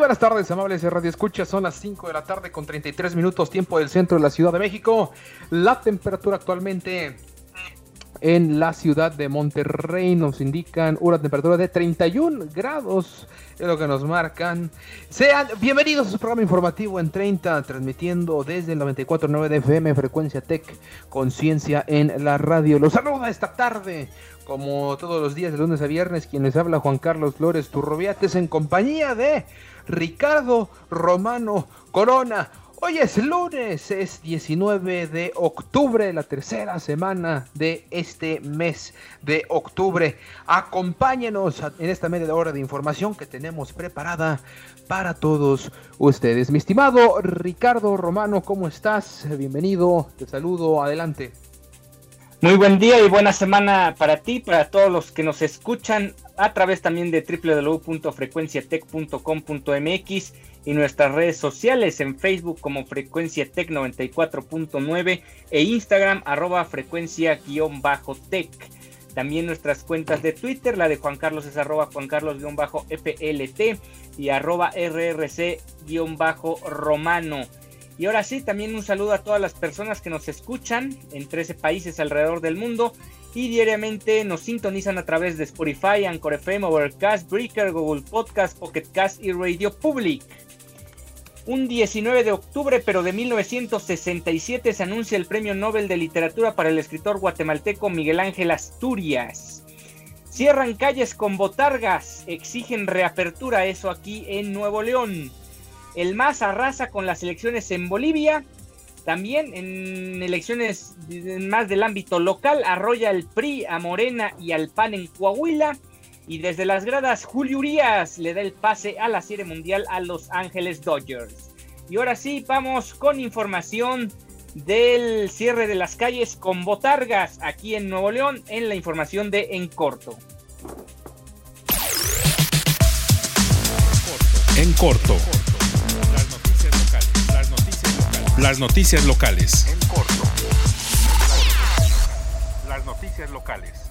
Buenas tardes, amables de Radio Escucha. Son las 5 de la tarde con 33 minutos, tiempo del centro de la Ciudad de México. La temperatura actualmente en la ciudad de Monterrey nos indican una temperatura de 31 grados, es lo que nos marcan. Sean bienvenidos a su programa informativo en 30, transmitiendo desde el 94.9 de FM, Frecuencia Tech, Conciencia en la radio. Los saluda esta tarde como todos los días de lunes a viernes, quien les habla Juan Carlos Flores Turroviates en compañía de Ricardo Romano Corona. Hoy es lunes, es 19 de octubre, la tercera semana de este mes de octubre. Acompáñenos en esta media hora de información que tenemos preparada para todos ustedes. Mi estimado Ricardo Romano, ¿cómo estás? Bienvenido, te saludo, adelante. Muy buen día y buena semana para ti, para todos los que nos escuchan a través también de www.frecuenciatech.com.mx y nuestras redes sociales en Facebook como Frecuencia Tech 94.9 e Instagram arroba frecuencia-tech. También nuestras cuentas de Twitter, la de Juan Carlos es arroba Juan Carlos-FLT y arroba RRC-Romano. Y ahora sí, también un saludo a todas las personas que nos escuchan en 13 países alrededor del mundo y diariamente nos sintonizan a través de Spotify, Anchor FM, Overcast, Breaker, Google Podcast, Pocket Cast y Radio Public. Un 19 de octubre, pero de 1967, se anuncia el Premio Nobel de Literatura para el escritor guatemalteco Miguel Ángel Asturias. Cierran calles con botargas, exigen reapertura, eso aquí en Nuevo León. El MAS arrasa con las elecciones en Bolivia. También en elecciones más del ámbito local, arrolla el PRI a Morena y al PAN en Coahuila. Y desde las gradas, Julio Urias le da el pase a la Serie Mundial a Los Ángeles Dodgers. Y ahora sí, vamos con información del cierre de las calles con botargas aquí en Nuevo León en la información de En Corto. En corto. Las noticias locales. En corto. Las noticias locales.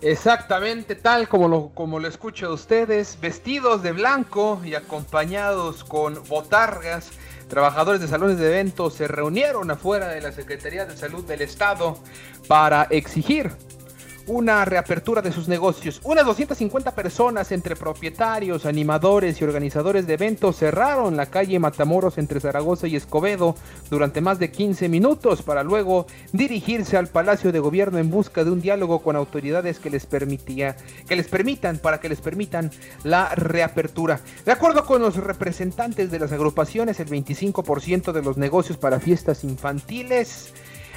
Exactamente tal como lo, como lo ustedes, vestidos de blanco y acompañados con botargas, trabajadores de salones de eventos se reunieron afuera de la Secretaría de Salud del Estado para exigir una reapertura de sus negocios. Unas 250 personas entre propietarios, animadores y organizadores de eventos cerraron la calle Matamoros entre Zaragoza y Escobedo durante más de 15 minutos para luego dirigirse al Palacio de Gobierno en busca de un diálogo con autoridades que les permitía que les permitan para que les permitan la reapertura. De acuerdo con los representantes de las agrupaciones, el 25% de los negocios para fiestas infantiles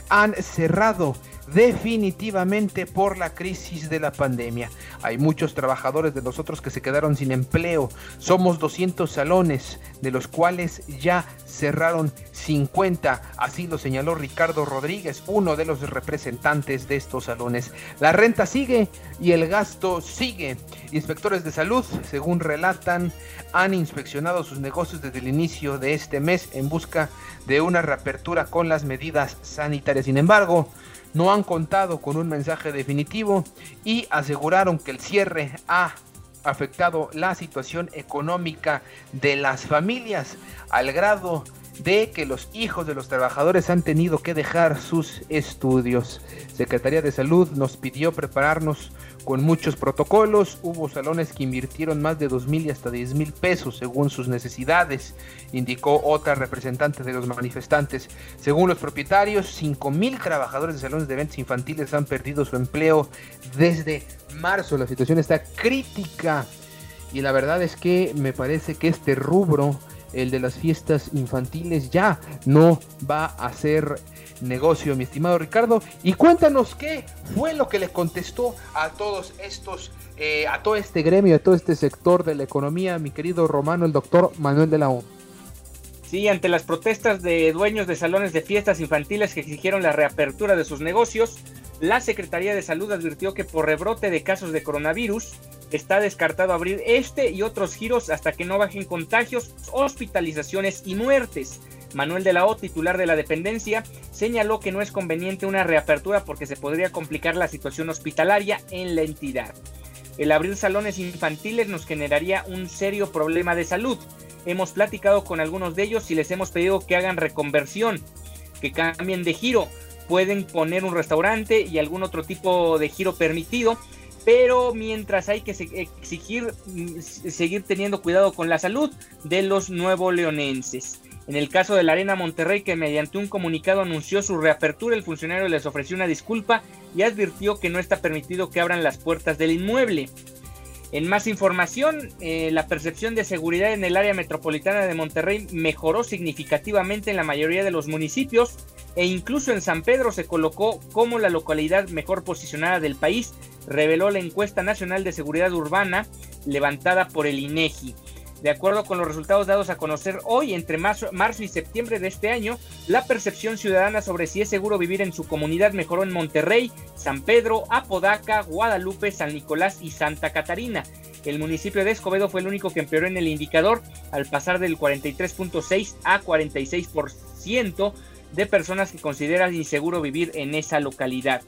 han cerrado definitivamente por la crisis de la pandemia. Hay muchos trabajadores de nosotros que se quedaron sin empleo. Somos 200 salones, de los cuales ya cerraron 50. Así lo señaló Ricardo Rodríguez, uno de los representantes de estos salones. La renta sigue y el gasto sigue. Inspectores de salud, según relatan, han inspeccionado sus negocios desde el inicio de este mes en busca de una reapertura con las medidas sanitarias. Sin embargo, no han contado con un mensaje definitivo y aseguraron que el cierre ha afectado la situación económica de las familias al grado de que los hijos de los trabajadores han tenido que dejar sus estudios. Secretaría de Salud nos pidió prepararnos con muchos protocolos. Hubo salones que invirtieron más de dos mil y hasta diez mil pesos según sus necesidades, indicó otra representante de los manifestantes. Según los propietarios, cinco mil trabajadores de salones de eventos infantiles han perdido su empleo desde marzo. La situación está crítica y la verdad es que me parece que este rubro, el de las fiestas infantiles, ya no va a ser negocio, mi estimado Ricardo. Y cuéntanos qué fue lo que le contestó a todos estos, eh, a todo este gremio, a todo este sector de la economía, mi querido Romano, el doctor Manuel de la O. Sí, ante las protestas de dueños de salones de fiestas infantiles que exigieron la reapertura de sus negocios, la Secretaría de Salud advirtió que por rebrote de casos de coronavirus está descartado abrir este y otros giros hasta que no bajen contagios, hospitalizaciones y muertes. Manuel de la O, titular de la dependencia, señaló que no es conveniente una reapertura porque se podría complicar la situación hospitalaria en la entidad. El abrir salones infantiles nos generaría un serio problema de salud. Hemos platicado con algunos de ellos y les hemos pedido que hagan reconversión, que cambien de giro. Pueden poner un restaurante y algún otro tipo de giro permitido, pero mientras hay que exigir mm, seguir teniendo cuidado con la salud de los nuevo leonenses. En el caso de la Arena Monterrey, que mediante un comunicado anunció su reapertura, el funcionario les ofreció una disculpa y advirtió que no está permitido que abran las puertas del inmueble. En más información, eh, la percepción de seguridad en el área metropolitana de Monterrey mejoró significativamente en la mayoría de los municipios e incluso en San Pedro se colocó como la localidad mejor posicionada del país, reveló la encuesta nacional de seguridad urbana levantada por el INEGI. De acuerdo con los resultados dados a conocer hoy, entre marzo, y septiembre de este año, la percepción ciudadana sobre si es seguro vivir en su comunidad mejoró en Monterrey, San Pedro, Apodaca, Guadalupe, San Nicolás y Santa Catarina. El municipio de Escobedo fue el único que empeoró en el indicador al pasar del 43.6 a 46% de personas que consideran inseguro vivir en esa localidad.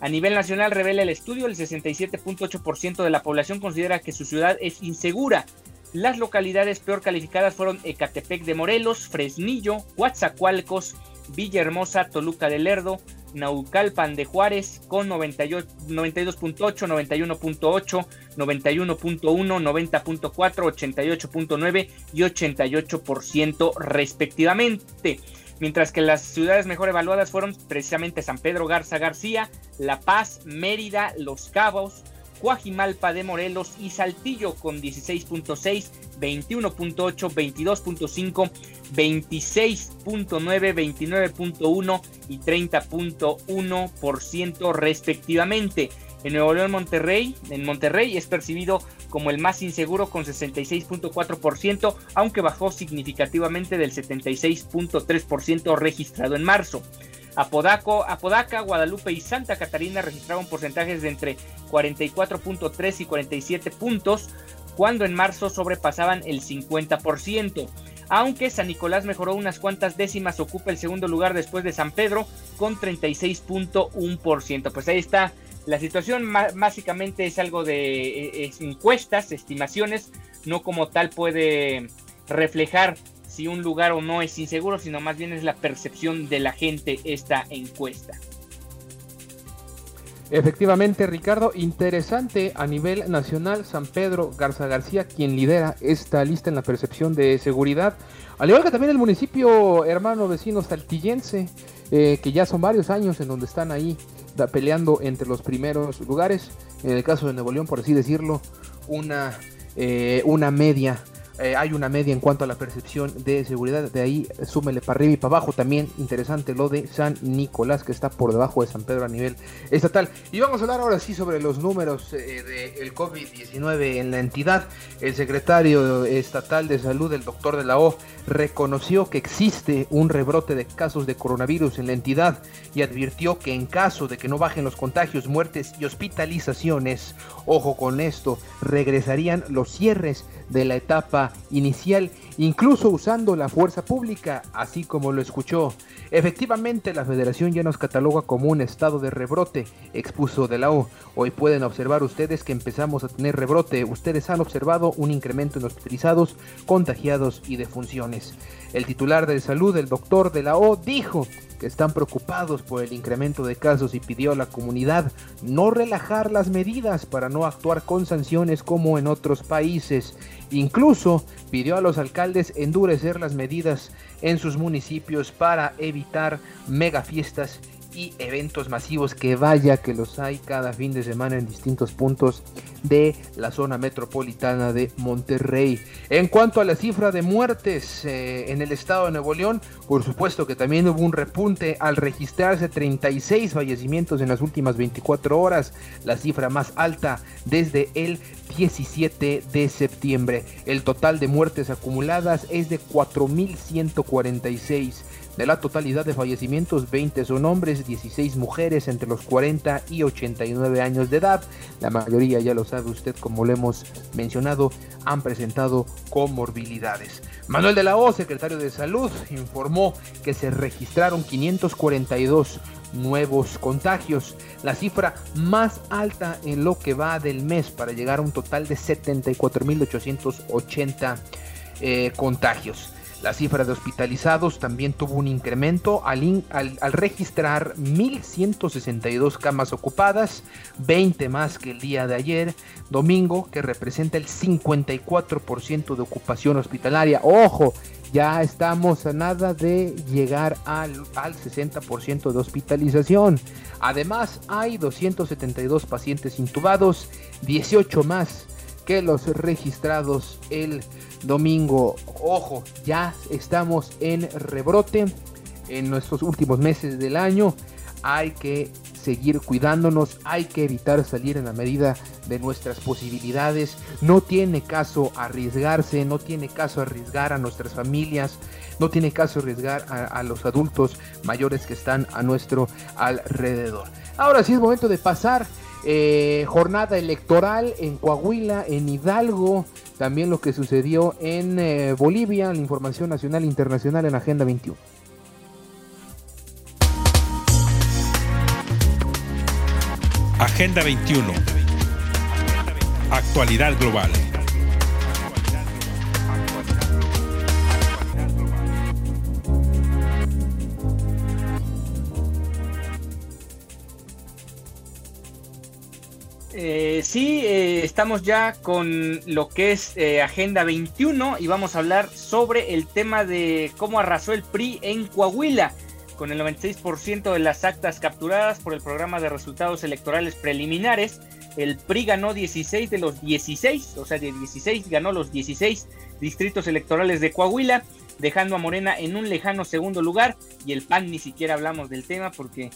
A nivel nacional revela el estudio, el 67.8% de la población considera que su ciudad es insegura, las localidades peor calificadas fueron Ecatepec de Morelos, Fresnillo, Coatzacoalcos, Villahermosa, Toluca de Lerdo, Naucalpan de Juárez con 92.8, 91.8, 91.1, 90.4, 88.9 y 88% respectivamente. Mientras que las ciudades mejor evaluadas fueron precisamente San Pedro Garza García, La Paz, Mérida, Los Cabos, Cuajimalpa de Morelos y Saltillo con 16.6, 21.8, 22.5, 26.9, 29.1 y 30.1% respectivamente. En Nuevo León, Monterrey, en Monterrey es percibido como el más inseguro con 66.4%, aunque bajó significativamente del 76.3% registrado en marzo. Apodaco, Apodaca, Guadalupe y Santa Catarina registraron porcentajes de entre 44.3 y 47 puntos, cuando en marzo sobrepasaban el 50%. Aunque San Nicolás mejoró unas cuantas décimas, ocupa el segundo lugar después de San Pedro con 36.1%. Pues ahí está la situación, básicamente es algo de e, encuestas, estimaciones, no como tal puede reflejar si un lugar o no es inseguro, sino más bien es la percepción de la gente esta encuesta. Efectivamente, Ricardo, interesante a nivel nacional, San Pedro Garza García, quien lidera esta lista en la percepción de seguridad, al igual que también el municipio hermano vecino saltillense, eh, que ya son varios años en donde están ahí peleando entre los primeros lugares, en el caso de Nuevo León, por así decirlo, una, eh, una media eh, hay una media en cuanto a la percepción de seguridad. De ahí súmele para arriba y para abajo. También interesante lo de San Nicolás, que está por debajo de San Pedro a nivel estatal. Y vamos a hablar ahora sí sobre los números eh, del COVID-19 en la entidad. El secretario estatal de salud, el doctor de la O, reconoció que existe un rebrote de casos de coronavirus en la entidad y advirtió que en caso de que no bajen los contagios, muertes y hospitalizaciones, ojo con esto, regresarían los cierres de la etapa inicial, incluso usando la fuerza pública, así como lo escuchó. Efectivamente, la federación ya nos cataloga como un estado de rebrote, expuso de la O. Hoy pueden observar ustedes que empezamos a tener rebrote. Ustedes han observado un incremento en hospitalizados, contagiados y defunciones. El titular de salud, el doctor de la O, dijo que están preocupados por el incremento de casos y pidió a la comunidad no relajar las medidas para no actuar con sanciones como en otros países. Incluso pidió a los alcaldes endurecer las medidas en sus municipios para evitar megafiestas y eventos masivos que vaya que los hay cada fin de semana en distintos puntos de la zona metropolitana de Monterrey. En cuanto a la cifra de muertes eh, en el estado de Nuevo León, por supuesto que también hubo un repunte al registrarse 36 fallecimientos en las últimas 24 horas, la cifra más alta desde el 17 de septiembre. El total de muertes acumuladas es de 4.146. De la totalidad de fallecimientos, 20 son hombres, 16 mujeres entre los 40 y 89 años de edad. La mayoría, ya lo sabe usted, como lo hemos mencionado, han presentado comorbilidades. Manuel de la O, secretario de Salud, informó que se registraron 542 nuevos contagios, la cifra más alta en lo que va del mes para llegar a un total de 74.880 eh, contagios. La cifra de hospitalizados también tuvo un incremento al, registrar 1.162 camas ocupadas, 20 más que el día de ayer, domingo, que representa el 54% de ocupación hospitalaria. Ojo, ya estamos a nada de llegar al, al 60% de hospitalización. Además, hay 272 pacientes intubados, 18 más que los registrados el domingo. Ojo, ya estamos en rebrote en nuestros últimos meses del año. Hay que seguir cuidándonos, hay que evitar salir en la medida de nuestras posibilidades. No tiene caso arriesgarse, no tiene caso arriesgar a nuestras familias, no tiene caso arriesgar a, los adultos mayores que están a nuestro alrededor. Ahora sí es momento de pasar eh, jornada electoral en Coahuila, en Hidalgo, también lo que sucedió en eh, Bolivia, la información nacional e internacional en Agenda 21. Agenda 21. Actualidad global. Eh, sí, eh, estamos ya con lo que es eh, Agenda 21 y vamos a hablar sobre el tema de cómo arrasó el PRI en Coahuila, con el 96% de las actas capturadas por el programa de resultados electorales preliminares. El PRI ganó 16 de los 16, o sea, de 16 ganó los 16 distritos electorales de Coahuila, dejando a Morena en un lejano segundo lugar y el PAN ni siquiera hablamos del tema porque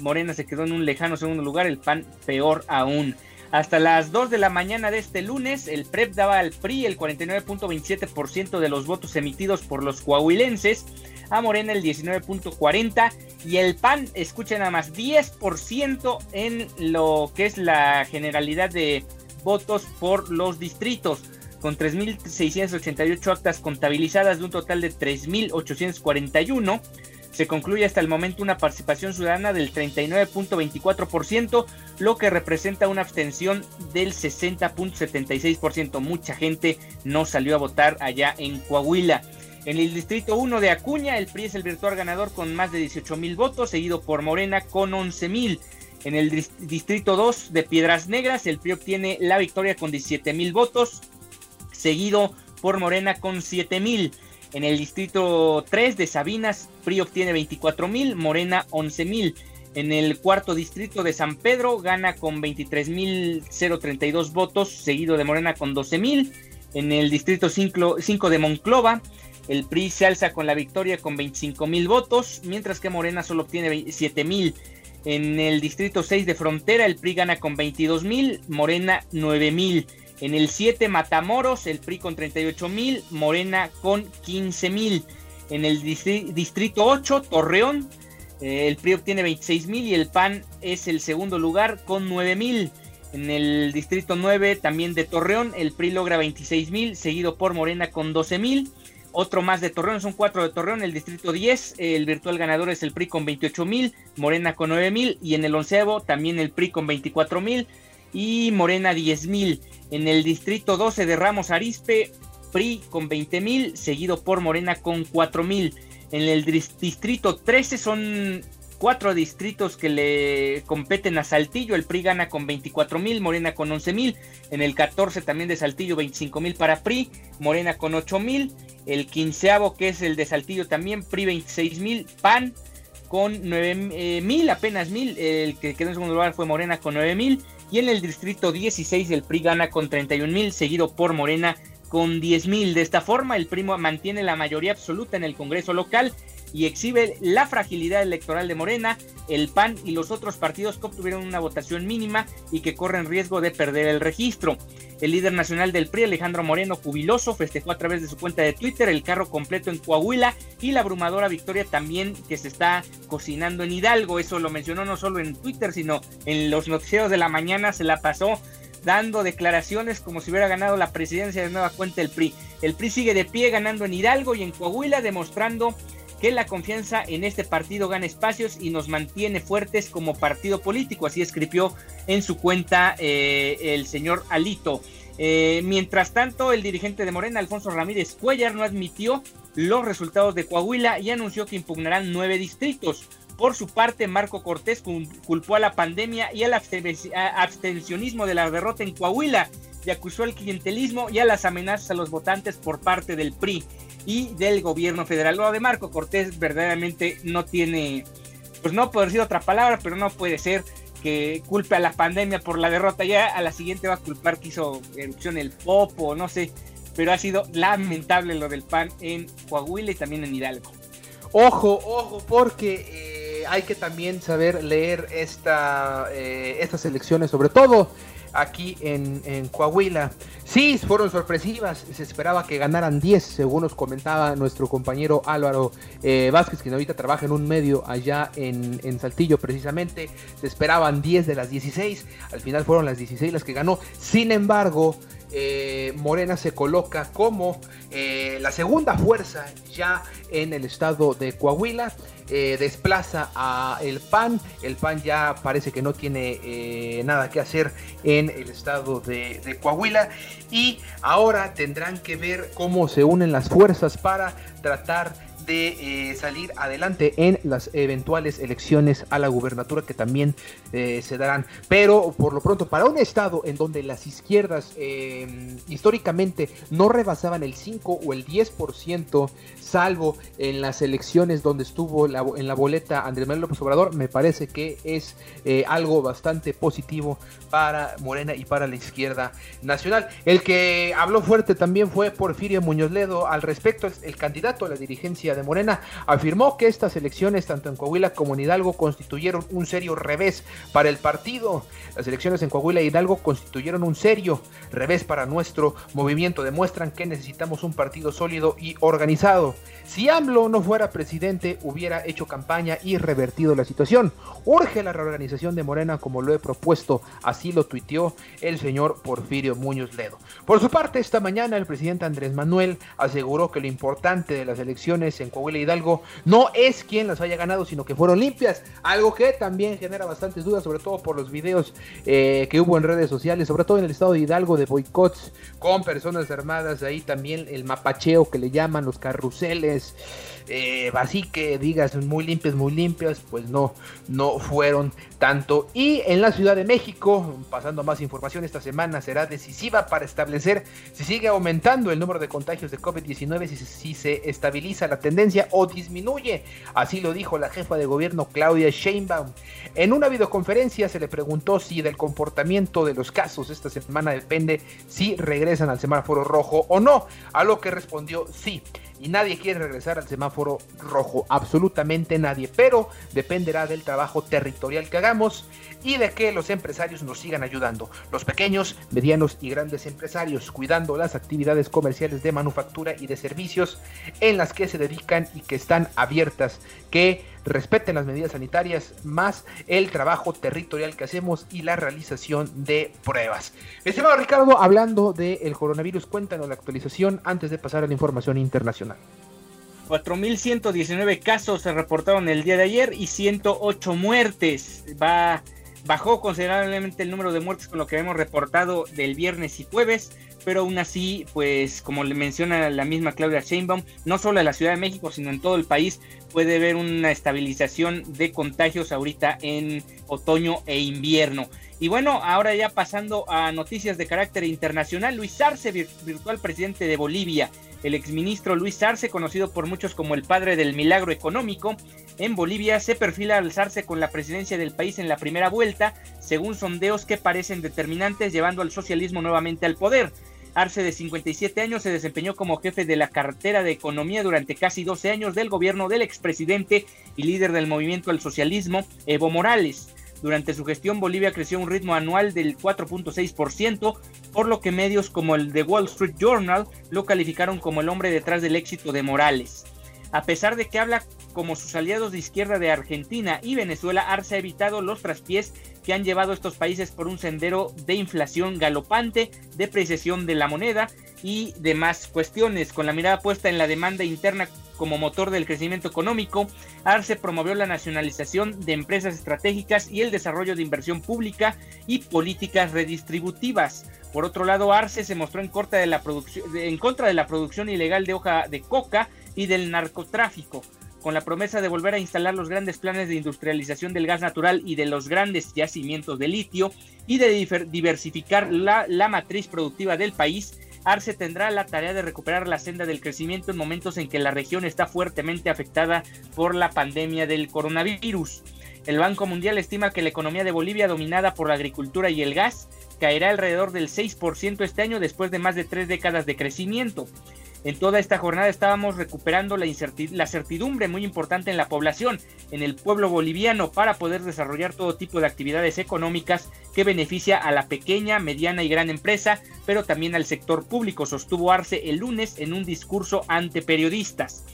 Morena se quedó en un lejano segundo lugar, el PAN peor aún. Hasta las 2 de la mañana de este lunes, el PREP daba al PRI el 49.27% de los votos emitidos por los coahuilenses, a Morena el 19.40% y el PAN, escuchen nada más, 10% en lo que es la generalidad de votos por los distritos, con 3.688 actas contabilizadas de un total de 3.841 se concluye hasta el momento una participación ciudadana del 39.24%, lo que representa una abstención del 60.76%. Mucha gente no salió a votar allá en Coahuila. En el distrito 1 de Acuña, el PRI es el virtual ganador con más de 18 mil votos, seguido por Morena con 11 mil. En el distrito 2 de Piedras Negras, el PRI obtiene la victoria con 17 mil votos, seguido por Morena con 7 mil. En el distrito 3 de Sabinas, PRI obtiene 24 mil, Morena 11 mil. En el cuarto distrito de San Pedro gana con 23 mil 032 votos, seguido de Morena con 12 mil. En el distrito 5 de Monclova, el PRI se alza con la victoria con 25 mil votos, mientras que Morena solo obtiene 7 mil. En el distrito 6 de Frontera, el PRI gana con 22 mil, Morena 9 mil. En el 7 Matamoros, el PRI con 38 mil, Morena con 15 mil. En el distrito 8, Torreón, eh, el PRI obtiene 26 mil y el PAN es el segundo lugar con 9 mil. En el distrito 9 también de Torreón, el PRI logra 26 mil, seguido por Morena con 12 mil. Otro más de Torreón, son cuatro de Torreón. El distrito 10, el virtual ganador es el PRI con 28 mil, Morena con 9 mil. Y en el onceavo también el PRI con 24 mil y Morena 10 mil. En el distrito 12 de Ramos Arispe, PRI con 20 mil, seguido por Morena con 4 mil. En el distrito 13 son cuatro distritos que le competen a Saltillo. El PRI gana con 24 mil, Morena con 11 mil. En el 14 también de Saltillo, 25 mil para PRI, Morena con 8 mil. El quinceavo, que es el de Saltillo también, PRI 26 mil, PAN con 9 eh, mil, apenas mil. El que quedó en segundo lugar fue Morena con 9 mil. Y en el distrito 16 el PRI gana con 31 mil, seguido por Morena con 10 mil. De esta forma, el PRI mantiene la mayoría absoluta en el Congreso local y exhibe la fragilidad electoral de Morena, el PAN y los otros partidos que obtuvieron una votación mínima y que corren riesgo de perder el registro. El líder nacional del PRI, Alejandro Moreno, jubiloso, festejó a través de su cuenta de Twitter el carro completo en Coahuila y la abrumadora victoria también que se está cocinando en Hidalgo. Eso lo mencionó no solo en Twitter, sino en los noticieros de la mañana se la pasó dando declaraciones como si hubiera ganado la presidencia de nueva cuenta el PRI. El PRI sigue de pie ganando en Hidalgo y en Coahuila, demostrando que la confianza en este partido gana espacios y nos mantiene fuertes como partido político, así escribió en su cuenta eh, el señor Alito. Eh, mientras tanto, el dirigente de Morena, Alfonso Ramírez Cuellar, no admitió los resultados de Coahuila y anunció que impugnarán nueve distritos. Por su parte, Marco Cortés culpó a la pandemia y al abstencionismo de la derrota en Coahuila y acusó al clientelismo y a las amenazas a los votantes por parte del PRI y del gobierno federal. Lo de Marco Cortés verdaderamente no tiene, pues no puede decir otra palabra, pero no puede ser que culpe a la pandemia por la derrota. Ya a la siguiente va a culpar que hizo erupción el Popo, no sé, pero ha sido lamentable lo del PAN en Coahuila y también en Hidalgo. Ojo, ojo, porque eh, hay que también saber leer esta, eh, estas elecciones, sobre todo aquí en, Coahuila. Sí, fueron sorpresivas, se esperaba que ganaran 10, según nos comentaba nuestro compañero Álvaro eh, Vázquez, que ahorita trabaja en un medio allá en, en, Saltillo precisamente, se esperaban 10 de las 16, al final fueron las 16 las que ganó, sin embargo... Eh, Morena se coloca como eh, la segunda fuerza ya en el estado de Coahuila. Eh, desplaza a el PAN. El PAN ya parece que no tiene nada que hacer en el estado de, de, Coahuila. Y ahora tendrán que ver cómo se unen las fuerzas para tratar de eh, salir adelante en las eventuales elecciones a la gubernatura que también eh, se darán. Pero por lo pronto, para un estado en donde las izquierdas eh, históricamente no rebasaban el 5 o el 10%, salvo en las elecciones donde estuvo en la boleta Andrés Manuel López Obrador, me parece que es algo bastante positivo para Morena y para la izquierda nacional. El que habló fuerte también fue Porfirio Muñoz Ledo al respecto, el candidato a la dirigencia de Morena, afirmó que estas elecciones, tanto en Coahuila como en Hidalgo, constituyeron un serio revés para el partido. Las elecciones en Coahuila e Hidalgo constituyeron un serio revés para nuestro movimiento. Demuestran que necesitamos un partido sólido y organizado. Si AMLO no fuera presidente, hubiera hecho campaña y revertido la situación. Urge la reorganización de Morena como lo he propuesto, así lo tuiteó el señor Porfirio Muñoz Ledo. Por su parte, esta mañana el presidente Andrés Manuel aseguró que lo importante de las elecciones en Coahuila Hidalgo no es quien las haya ganado, sino que fueron limpias, algo que también genera bastantes dudas, sobre todo por los videos eh, que hubo en redes sociales, sobre todo en el estado de Hidalgo de boicots con personas armadas, ahí también el mapacheo que le llaman los carruseles eh, así que digas muy limpias, muy limpias, pues no, no fueron tanto. Y en la Ciudad de México, pasando más información, esta semana será decisiva para establecer si sigue aumentando el número de contagios de COVID-19, si, si, se estabiliza la tendencia o disminuye. Así lo dijo la jefa de gobierno Claudia Sheinbaum. En una videoconferencia se le preguntó si del comportamiento de los casos esta semana depende si regresan al semáforo rojo o no, a lo que respondió sí y nadie quiere regresar al semáforo rojo, absolutamente nadie, pero dependerá del trabajo territorial que hagamos y de que los empresarios nos sigan ayudando, los pequeños, medianos y grandes empresarios, cuidando las actividades comerciales de manufactura y de servicios en las que se dedican y que están abiertas, que respeten las medidas sanitarias, más el trabajo territorial que hacemos y la realización de pruebas. Estimado Ricardo, hablando del coronavirus, cuéntanos la actualización antes de pasar a la información internacional. 4.119 casos se reportaron el día de ayer y 108 muertes. Va, bajó considerablemente el número de muertes con lo que hemos reportado del viernes y jueves, pero aún así, pues como le menciona la misma Claudia Sheinbaum, no solo en la Ciudad de México, sino en todo el país puede haber una estabilización de contagios ahorita en otoño e invierno. Y bueno, ahora ya pasando a noticias de carácter internacional, Luis Arce, virtual presidente de Bolivia, el exministro Luis Arce, conocido por muchos como el padre del milagro económico, en Bolivia se perfila alzarse con la presidencia del país en la primera vuelta, según sondeos que parecen determinantes, llevando al socialismo nuevamente al poder. Arce, de 57 años, se desempeñó como jefe de la cartera de Economía durante casi 12 años del gobierno del expresidente y líder del movimiento al socialismo, Evo Morales. Durante su gestión, Bolivia creció un ritmo anual del 4.6%, por lo que medios como el The Wall Street Journal lo calificaron como el hombre detrás del éxito de Morales. A pesar de que habla como sus aliados de izquierda de Argentina y Venezuela, Arce ha evitado los traspiés que han llevado a estos países por un sendero de inflación galopante, depreciación de la moneda y demás cuestiones. Con la mirada puesta en la demanda interna como motor del crecimiento económico, Arce promovió la nacionalización de empresas estratégicas y el desarrollo de inversión pública y políticas redistributivas. Por otro lado, Arce se mostró en, contra de la en contra de la producción ilegal de hoja de coca y del narcotráfico, con la promesa de volver a instalar los grandes planes de industrialización del gas natural y de los grandes yacimientos de litio y de diversificar la, matriz productiva del país Arce tendrá la tarea de recuperar la senda del crecimiento en momentos en que la región está fuertemente afectada por la pandemia del coronavirus. El Banco Mundial estima que la economía de Bolivia, dominada por la agricultura y el gas, caerá alrededor del 6% este año después de más de tres décadas de crecimiento. En toda esta jornada estábamos recuperando la, certidumbre muy importante en la población, en el pueblo boliviano, para poder desarrollar todo tipo de actividades económicas que beneficia a la pequeña, mediana y gran empresa, pero también al sector público, sostuvo Arce el lunes en un discurso ante periodistas.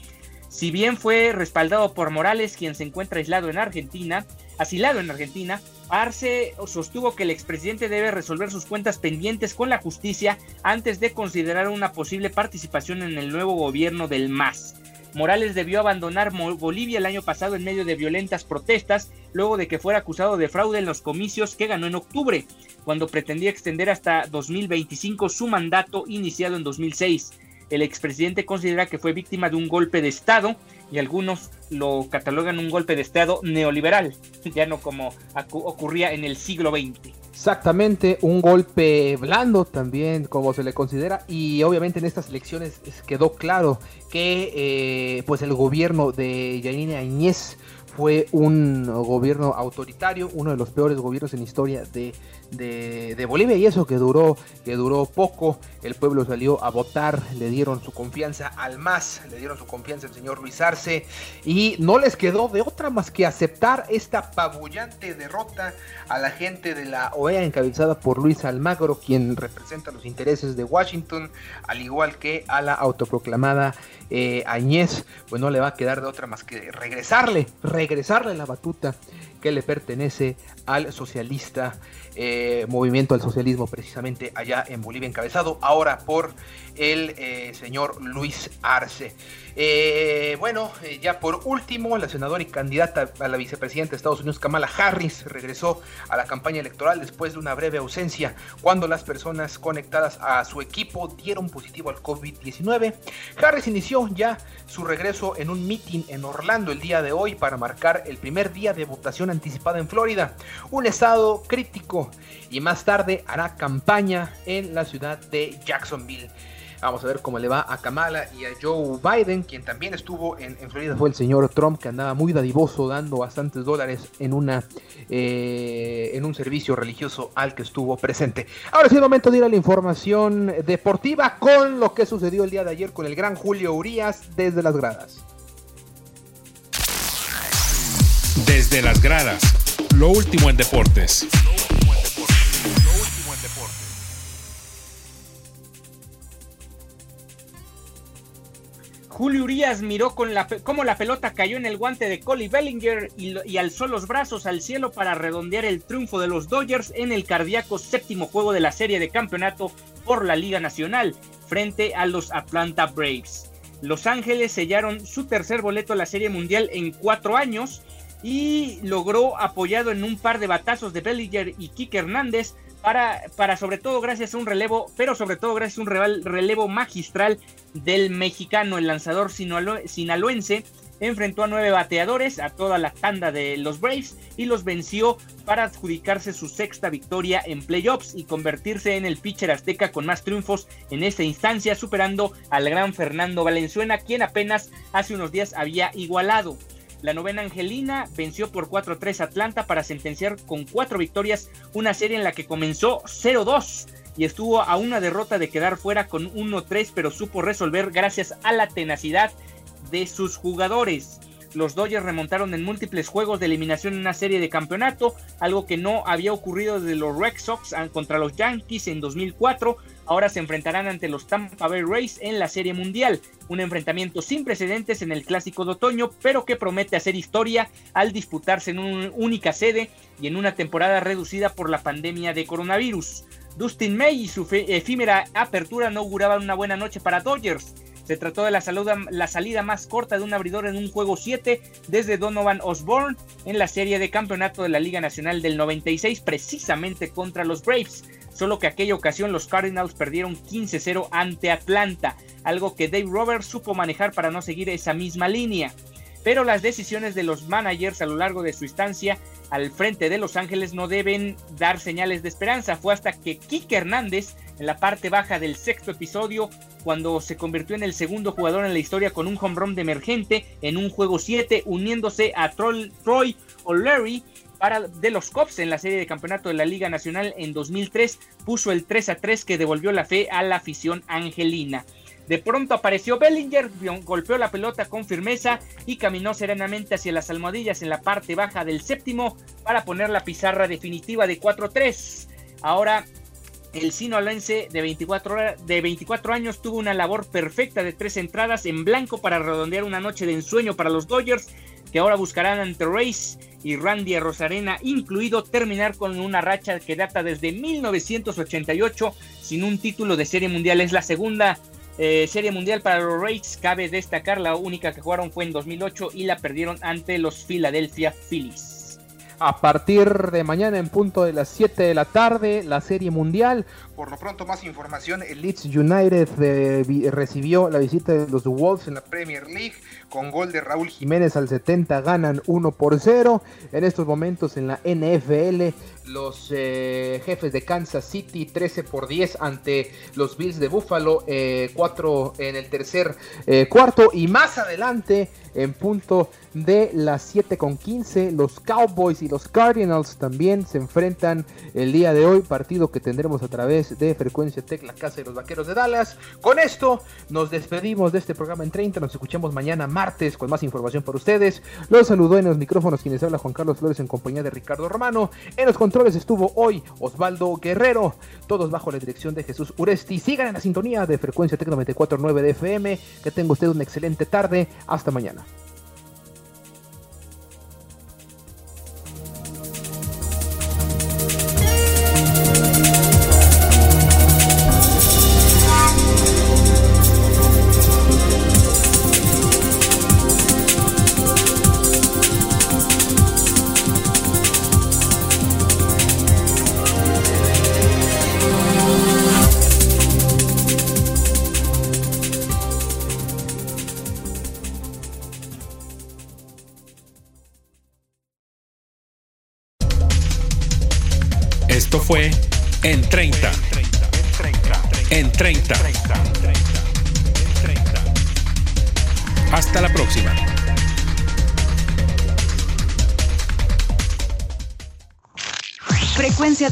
Si bien fue respaldado por Morales, quien se encuentra aislado en Argentina, asilado en Argentina, Arce sostuvo que el expresidente debe resolver sus cuentas pendientes con la justicia antes de considerar una posible participación en el nuevo gobierno del MAS. Morales debió abandonar Bolivia el año pasado en medio de violentas protestas, luego de que fuera acusado de fraude en los comicios que ganó en octubre, cuando pretendía extender hasta 2025 su mandato iniciado en 2006. El expresidente considera que fue víctima de un golpe de Estado y algunos lo catalogan un golpe de Estado neoliberal, ya no como ocurría en el siglo XX. Exactamente, un golpe blando también, como se le considera, y obviamente en estas elecciones quedó claro que eh, pues el gobierno de Yanine Añez fue un gobierno autoritario, uno de los peores gobiernos en historia de de, Bolivia y eso que duró, que duró poco. El pueblo salió a votar, le dieron su confianza al MAS, le dieron su confianza al señor Luis Arce y no les quedó de otra más que aceptar esta apabullante derrota a la gente de la OEA encabezada por Luis Almagro, quien representa los intereses de Washington, al igual que a la autoproclamada eh, Añez, pues no le va a quedar de otra más que regresarle, regresarle la batuta que le pertenece al socialista eh, movimiento al socialismo precisamente allá en Bolivia, encabezado ahora por el eh, señor Luis Arce. Eh, bueno, ya por último, la senadora y candidata a la vicepresidenta de Estados Unidos, Kamala Harris, regresó a la campaña electoral después de una breve ausencia cuando las personas conectadas a su equipo dieron positivo al COVID-19. Harris inició ya su regreso en un meeting en Orlando el día de hoy para marcar el primer día de votación anticipada en Florida, un estado crítico, y más tarde hará campaña en la ciudad de Jacksonville. Vamos a ver cómo le va a Kamala y a Joe Biden, quien también estuvo en, Florida, fue el señor Trump, que andaba muy dadivoso dando bastantes dólares en, una, eh, en un servicio religioso al que estuvo presente. Ahora sí, es momento de ir a la información deportiva con lo que sucedió el día de ayer con el gran Julio Urias desde las gradas. Desde las gradas, lo último en deportes. Julio Urias miró con la, cómo la pelota cayó en el guante de Coley Bellinger y, y, alzó los brazos al cielo para redondear el triunfo de los Dodgers en el cardíaco séptimo juego de la serie de campeonato por la Liga Nacional frente a los Atlanta Braves. Los Ángeles sellaron su tercer boleto a la Serie Mundial en cuatro años y logró, apoyado en un par de batazos de Bellinger y Kike Hernández, para, para sobre todo gracias a un relevo, pero sobre todo gracias a un relevo magistral del mexicano, el lanzador sinaloense, enfrentó a nueve bateadores, a toda la tanda de los Braves y los venció para adjudicarse su sexta victoria en playoffs y convertirse en el pitcher azteca con más triunfos en esta instancia, superando al gran Fernando Valenzuela, quien apenas hace unos días había igualado. La novena Angelina venció por 4-3 Atlanta para sentenciar con cuatro victorias una serie en la que comenzó 0-2 y estuvo a una derrota de quedar fuera con 1-3, pero supo resolver gracias a la tenacidad de sus jugadores. Los Dodgers remontaron en múltiples juegos de eliminación en una serie de campeonato, algo que no había ocurrido desde los Red Sox contra los Yankees en 2004. Ahora se enfrentarán ante los Tampa Bay Rays en la Serie Mundial, un enfrentamiento sin precedentes en el Clásico de Otoño, pero que promete hacer historia al disputarse en una única sede y en una temporada reducida por la pandemia de coronavirus. Dustin May y su efímera apertura no auguraban una buena noche para Dodgers. Se trató de la, la, salida más corta de un abridor en un juego 7 desde Donovan Osborne en la serie de campeonato de la Liga Nacional del 96, precisamente contra los Braves. Solo que aquella ocasión los Cardinals perdieron 15-0 ante Atlanta, algo que Dave Roberts supo manejar para no seguir esa misma línea. Pero las decisiones de los managers a lo largo de su estancia al frente de Los Ángeles no deben dar señales de esperanza. Fue hasta que Kike Hernández, en la parte baja del sexto episodio, cuando se convirtió en el segundo jugador en la historia con un home run de emergente en un juego 7, uniéndose a Troy O'Leary para de los Cops en la serie de campeonato de la Liga Nacional en 2003, puso el 3 a 3 que devolvió la fe a la afición angelina. De pronto apareció Bellinger, golpeó la pelota con firmeza y caminó serenamente hacia las almohadillas en la parte baja del séptimo para poner la pizarra definitiva de 4-3. Ahora el sinaloense de 24, de 24 años tuvo una labor perfecta de tres entradas en blanco para redondear una noche de ensueño para los Dodgers, que ahora buscarán ante Race y Randy Rosarena, incluido terminar con una racha que data desde 1988 sin un título de serie mundial. Es la segunda eh, serie mundial para los Rays. Cabe destacar, la única que jugaron fue en 2008 y la perdieron ante los Philadelphia Phillies. A partir de mañana en punto de las 7 de la tarde, la Serie Mundial. Por lo pronto, más información. El Leeds United eh, recibió la visita de los Wolves en la Premier League. Con gol de Raúl Jiménez al 70 ganan 1 por 0. En estos momentos en la NFL, los eh, jefes de Kansas City 13 por 10 ante los Bills de Buffalo. 4 eh, en el tercer cuarto. Y más adelante, en punto de las 7 con 15. Los Cowboys y los Cardinals también se enfrentan el día de hoy. Partido que tendremos a través de Frecuencia Tech, la casa de los vaqueros de Dallas. Con esto nos despedimos de este programa en 30. Nos escuchamos mañana martes con más información para ustedes. Los saludó en los micrófonos quienes habla Juan Carlos Flores en compañía de Ricardo Romano. En los controles estuvo hoy Osvaldo Guerrero. Todos bajo la dirección de Jesús Uresti. Sigan en la sintonía de Frecuencia Tech 94.9 de FM. Que tenga usted una excelente tarde. Hasta mañana.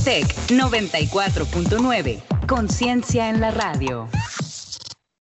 Tech 94.9. Conciencia en la radio.